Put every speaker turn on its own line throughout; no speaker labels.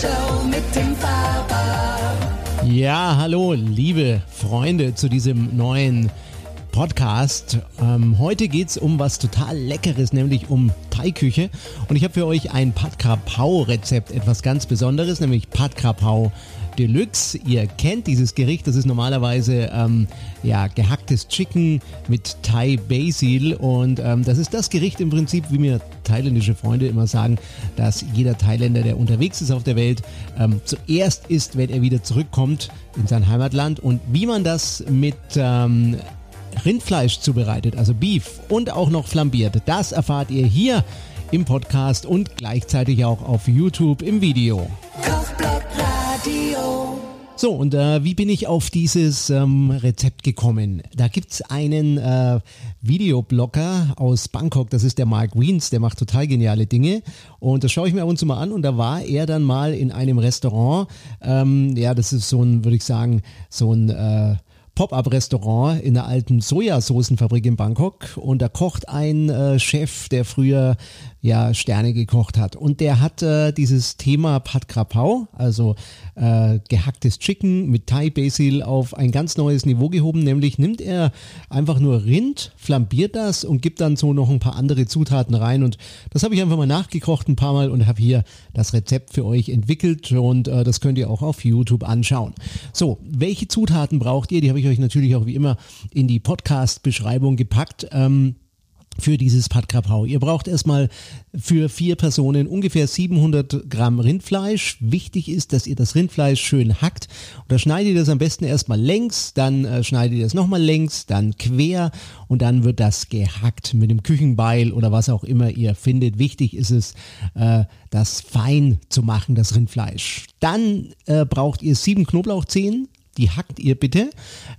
Show mit dem Faber.
Ja, hallo, liebe Freunde zu diesem neuen Podcast. Ähm, heute geht's um was total Leckeres, nämlich um Thai-Küche. Und ich habe für euch ein Pad Krapau-Rezept, etwas ganz Besonderes, nämlich Pad Krapau Deluxe. Ihr kennt dieses Gericht, das ist normalerweise ähm, ja, gehacktes Chicken mit Thai Basil. Und ähm, das ist das Gericht im Prinzip, wie mir thailändische Freunde immer sagen, dass jeder Thailänder, der unterwegs ist auf der Welt, ähm, zuerst isst, wenn er wieder zurückkommt in sein Heimatland. Und wie man das mit ähm, Rindfleisch zubereitet, also Beef und auch noch flambiert. Das erfahrt ihr hier im Podcast und gleichzeitig auch auf YouTube im Video.
Kochblock Radio.
So, und äh, wie bin ich auf dieses ähm, Rezept gekommen? Da gibt's einen äh, Videoblogger aus Bangkok, das ist der Mark Wiens, der macht total geniale Dinge. Und das schaue ich mir ab und zu mal an. Und da war er dann mal in einem Restaurant. Ähm, ja, das ist so ein, würde ich sagen, so ein... Äh, Pop-up-Restaurant in der alten Sojasoßenfabrik in Bangkok. Und da kocht ein äh, Chef, der früher ja Sterne gekocht hat. Und der hat äh, dieses Thema Pad Krapau, also äh, gehacktes Chicken mit Thai Basil auf ein ganz neues Niveau gehoben, nämlich nimmt er einfach nur Rind, flambiert das und gibt dann so noch ein paar andere Zutaten rein. Und das habe ich einfach mal nachgekocht ein paar Mal und habe hier das Rezept für euch entwickelt. Und äh, das könnt ihr auch auf YouTube anschauen. So, welche Zutaten braucht ihr? Die habe ich euch natürlich auch wie immer in die Podcast-Beschreibung gepackt. Ähm, für dieses Pad Krapau. Ihr braucht erstmal für vier Personen ungefähr 700 Gramm Rindfleisch. Wichtig ist, dass ihr das Rindfleisch schön hackt. Und da schneidet ihr das am besten erstmal längs, dann äh, schneidet ihr es nochmal längs, dann quer und dann wird das gehackt mit dem Küchenbeil oder was auch immer ihr findet. Wichtig ist es, äh, das fein zu machen, das Rindfleisch. Dann äh, braucht ihr sieben Knoblauchzehen, die hackt ihr bitte.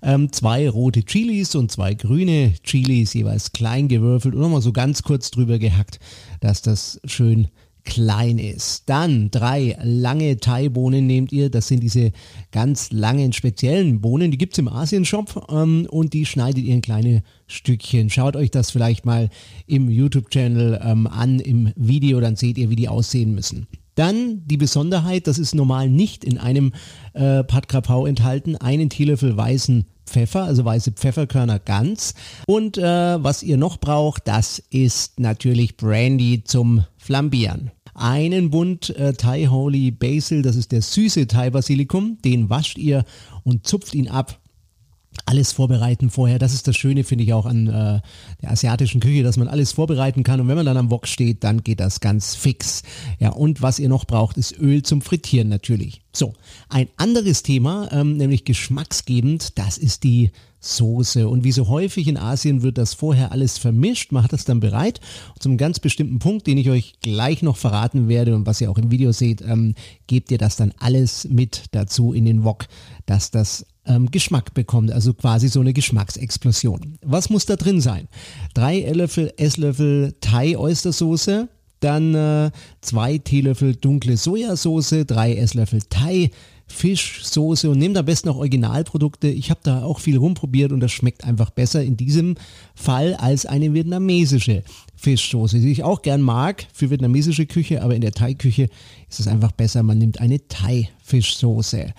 Ähm, zwei rote Chilis und zwei grüne Chilis, jeweils klein gewürfelt und nochmal so ganz kurz drüber gehackt, dass das schön klein ist. Dann drei lange Thai-Bohnen nehmt ihr. Das sind diese ganz langen speziellen Bohnen. Die gibt es im Asien-Shop ähm, und die schneidet ihr in kleine Stückchen. Schaut euch das vielleicht mal im YouTube-Channel ähm, an, im Video, dann seht ihr, wie die aussehen müssen. Dann die Besonderheit, das ist normal nicht in einem äh, Pad Krapau enthalten, einen Teelöffel weißen Pfeffer, also weiße Pfefferkörner ganz. Und äh, was ihr noch braucht, das ist natürlich Brandy zum Flambieren. Einen Bund äh, Thai Holy Basil, das ist der süße Thai Basilikum, den wascht ihr und zupft ihn ab alles vorbereiten vorher. Das ist das Schöne, finde ich auch an äh, der asiatischen Küche, dass man alles vorbereiten kann und wenn man dann am Wok steht, dann geht das ganz fix. Ja, und was ihr noch braucht, ist Öl zum Frittieren natürlich. So, ein anderes Thema, ähm, nämlich geschmacksgebend, das ist die Soße. Und wie so häufig in Asien wird das vorher alles vermischt, man hat das dann bereit. Zum ganz bestimmten Punkt, den ich euch gleich noch verraten werde und was ihr auch im Video seht, ähm, gebt ihr das dann alles mit dazu in den Wok, dass das ähm, Geschmack bekommt, also quasi so eine Geschmacksexplosion. Was muss da drin sein? Drei Esslöffel, Esslöffel Thai-Oystersoße, dann äh, zwei Teelöffel dunkle Sojasauce, drei Esslöffel Thai, Fischsoße und nehmt am besten auch Originalprodukte. Ich habe da auch viel rumprobiert und das schmeckt einfach besser in diesem Fall als eine vietnamesische Fischsoße, die ich auch gern mag für vietnamesische Küche, aber in der Thai-Küche ist es einfach besser, man nimmt eine Thai-Fischsoße.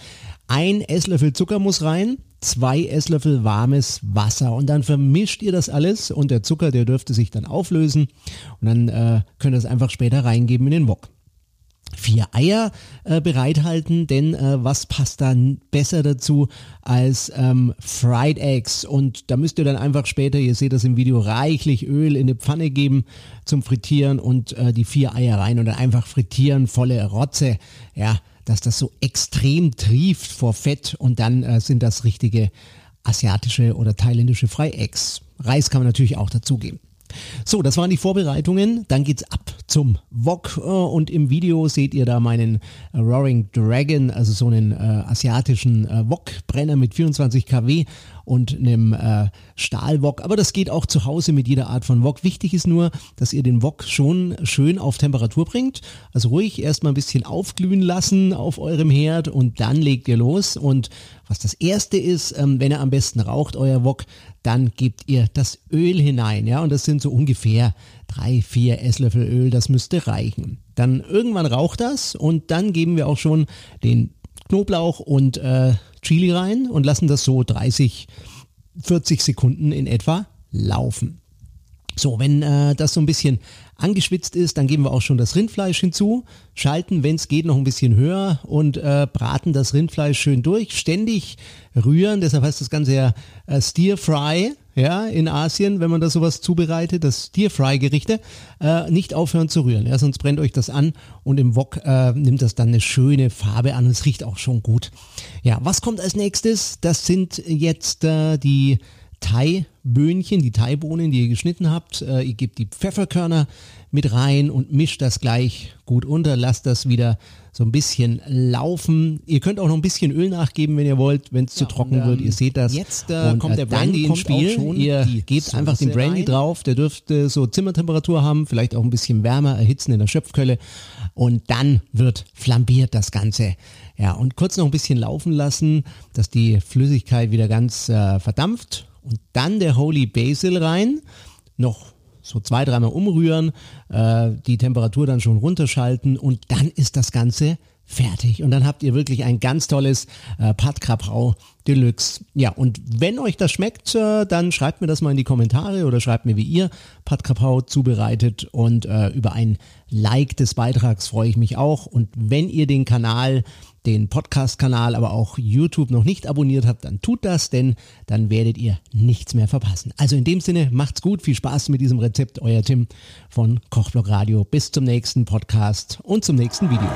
Ein Esslöffel Zucker muss rein, zwei Esslöffel warmes Wasser und dann vermischt ihr das alles und der Zucker, der dürfte sich dann auflösen und dann äh, könnt ihr es einfach später reingeben in den Wok vier Eier äh, bereithalten, denn äh, was passt dann besser dazu als ähm, Fried Eggs? Und da müsst ihr dann einfach später, ihr seht das im Video, reichlich Öl in eine Pfanne geben zum Frittieren und äh, die vier Eier rein und dann einfach frittieren, volle Rotze, ja, dass das so extrem trieft vor Fett und dann äh, sind das richtige asiatische oder thailändische Fried Eggs. Reis kann man natürlich auch dazugeben. So, das waren die Vorbereitungen. Dann geht's ab zum Wok äh, und im Video seht ihr da meinen äh, Roaring Dragon, also so einen äh, asiatischen äh, Wok-Brenner mit 24 kW und einem äh, Stahlwok. Aber das geht auch zu Hause mit jeder Art von Wok. Wichtig ist nur, dass ihr den Wok schon schön auf Temperatur bringt. Also ruhig erstmal ein bisschen aufglühen lassen auf eurem Herd und dann legt ihr los. Und was das erste ist, ähm, wenn ihr am besten raucht, euer Wok, dann gebt ihr das Öl hinein. Ja, und das sind so ungefähr drei, vier Esslöffel Öl, das müsste reichen. Dann irgendwann raucht das und dann geben wir auch schon den Knoblauch und äh, Chili rein und lassen das so 30, 40 Sekunden in etwa laufen. So, wenn äh, das so ein bisschen angeschwitzt ist, dann geben wir auch schon das Rindfleisch hinzu, schalten, wenn es geht, noch ein bisschen höher und äh, braten das Rindfleisch schön durch, ständig rühren, deshalb heißt das Ganze ja äh, Stir Fry, ja, in Asien, wenn man da sowas zubereitet, das Stir Fry Gerichte, äh, nicht aufhören zu rühren, ja, sonst brennt euch das an und im Wok äh, nimmt das dann eine schöne Farbe an, es riecht auch schon gut. Ja, was kommt als nächstes? Das sind jetzt äh, die Thai-Böhnchen, die Thai-Bohnen, die ihr geschnitten habt. Äh, ihr gebt die Pfefferkörner mit rein und mischt das gleich gut unter. Lasst das wieder so ein bisschen laufen. Ihr könnt auch noch ein bisschen Öl nachgeben, wenn ihr wollt, wenn es ja, zu trocken und, wird. Ihr seht das.
Jetzt äh, und, kommt der Brandy ins Spiel.
ihr gebt Soße einfach den Brandy rein. drauf. Der dürfte so Zimmertemperatur haben, vielleicht auch ein bisschen wärmer erhitzen in der Schöpfkölle. Und dann wird flambiert das Ganze. Ja, und kurz noch ein bisschen laufen lassen, dass die Flüssigkeit wieder ganz äh, verdampft und dann der Holy Basil rein, noch so zwei, dreimal umrühren, äh, die Temperatur dann schon runterschalten und dann ist das Ganze fertig. Und dann habt ihr wirklich ein ganz tolles äh, Pad Krapau Deluxe. Ja, und wenn euch das schmeckt, äh, dann schreibt mir das mal in die Kommentare oder schreibt mir, wie ihr Pad Krapau zubereitet. Und äh, über ein Like des Beitrags freue ich mich auch. Und wenn ihr den Kanal den Podcast-Kanal, aber auch YouTube noch nicht abonniert habt, dann tut das, denn dann werdet ihr nichts mehr verpassen. Also in dem Sinne, macht's gut, viel Spaß mit diesem Rezept, euer Tim von Kochblock Radio. Bis zum nächsten Podcast und zum nächsten Video.